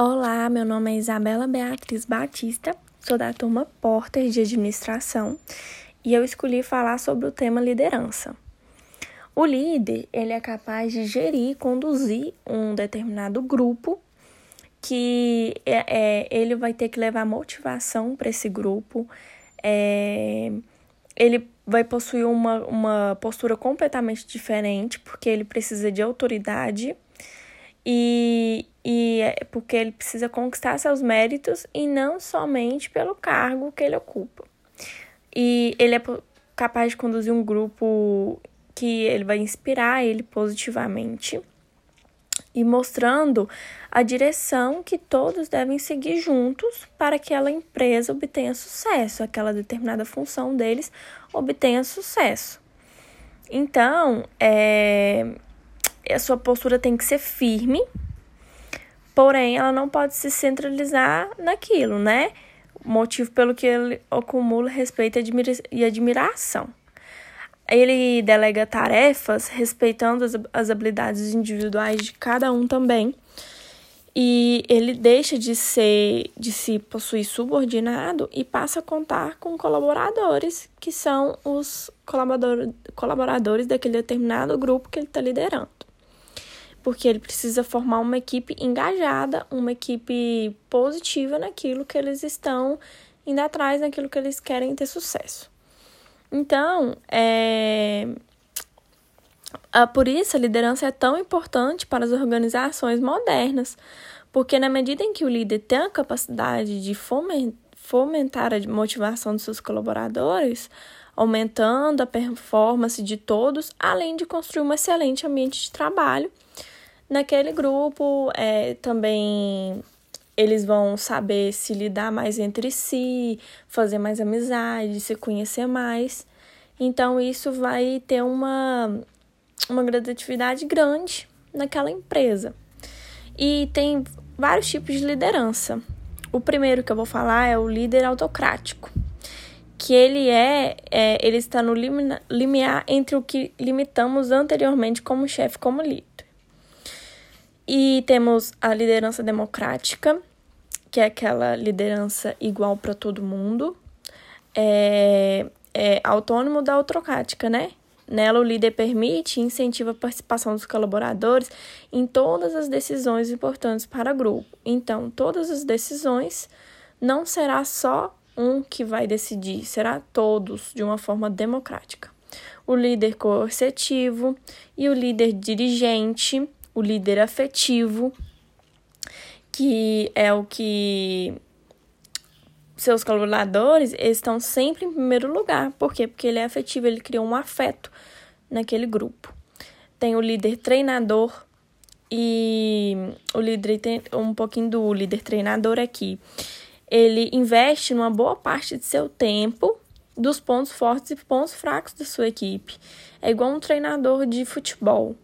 Olá, meu nome é Isabela Beatriz Batista, sou da turma Porter de Administração e eu escolhi falar sobre o tema liderança. O líder, ele é capaz de gerir, conduzir um determinado grupo que é, é ele vai ter que levar motivação para esse grupo, é, ele vai possuir uma, uma postura completamente diferente, porque ele precisa de autoridade e, e é porque ele precisa conquistar seus méritos e não somente pelo cargo que ele ocupa. E ele é capaz de conduzir um grupo que ele vai inspirar ele positivamente e mostrando a direção que todos devem seguir juntos para que aquela empresa obtenha sucesso, aquela determinada função deles obtenha sucesso. Então, é, a sua postura tem que ser firme, porém ela não pode se centralizar naquilo, né? Motivo pelo que ele acumula respeito e admiração. Ele delega tarefas respeitando as, habilidades individuais de cada um também. E ele deixa de ser, de se possuir subordinado e passa a contar com colaboradores, que são os colaborador, colaboradores daquele determinado grupo que ele está liderando porque ele precisa formar uma equipe engajada, uma equipe positiva naquilo que eles estão indo atrás, naquilo que eles querem ter sucesso. Então, é, por isso a liderança é tão importante para as organizações modernas, porque na medida em que o líder tem a capacidade de fomentar a motivação dos seus colaboradores, aumentando a performance de todos, além de construir um excelente ambiente de trabalho Naquele grupo, é, também eles vão saber se lidar mais entre si, fazer mais amizade, se conhecer mais. Então, isso vai ter uma, uma gradatividade grande naquela empresa. E tem vários tipos de liderança. O primeiro que eu vou falar é o líder autocrático, que ele é, é ele está no limiar entre o que limitamos anteriormente como chefe, como líder. E temos a liderança democrática, que é aquela liderança igual para todo mundo. É, é autônomo da autocrática, né? Nela, o líder permite e incentiva a participação dos colaboradores em todas as decisões importantes para o grupo. Então, todas as decisões não será só um que vai decidir, será todos de uma forma democrática. O líder coercitivo e o líder dirigente o líder afetivo, que é o que seus colaboradores estão sempre em primeiro lugar. Por quê? Porque ele é afetivo, ele cria um afeto naquele grupo. Tem o líder treinador e o líder tem um pouquinho do líder treinador aqui. Ele investe numa boa parte de seu tempo dos pontos fortes e pontos fracos da sua equipe. É igual um treinador de futebol.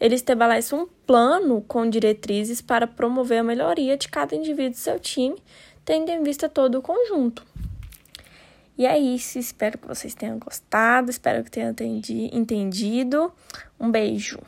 Ele estabelece um plano com diretrizes para promover a melhoria de cada indivíduo do seu time, tendo em vista todo o conjunto. E é isso, espero que vocês tenham gostado, espero que tenham entendido. Um beijo.